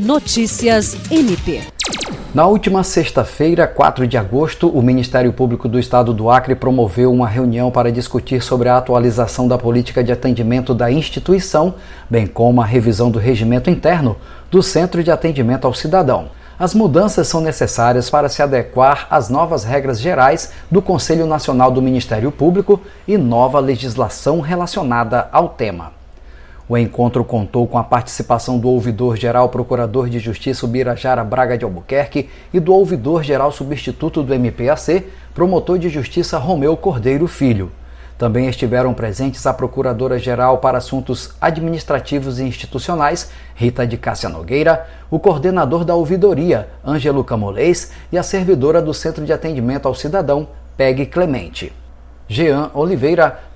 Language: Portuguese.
Notícias MP. Na última sexta-feira, 4 de agosto, o Ministério Público do Estado do Acre promoveu uma reunião para discutir sobre a atualização da política de atendimento da instituição, bem como a revisão do regimento interno do Centro de Atendimento ao Cidadão. As mudanças são necessárias para se adequar às novas regras gerais do Conselho Nacional do Ministério Público e nova legislação relacionada ao tema. O encontro contou com a participação do ouvidor-geral Procurador de Justiça Ubirajara Braga de Albuquerque e do ouvidor-geral substituto do MPAC, promotor de justiça Romeu Cordeiro Filho. Também estiveram presentes a Procuradora-Geral para Assuntos Administrativos e Institucionais, Rita de Cássia Nogueira, o coordenador da Ouvidoria, Ângelo Camolês, e a servidora do Centro de Atendimento ao Cidadão, Peg Clemente. Jean Oliveira,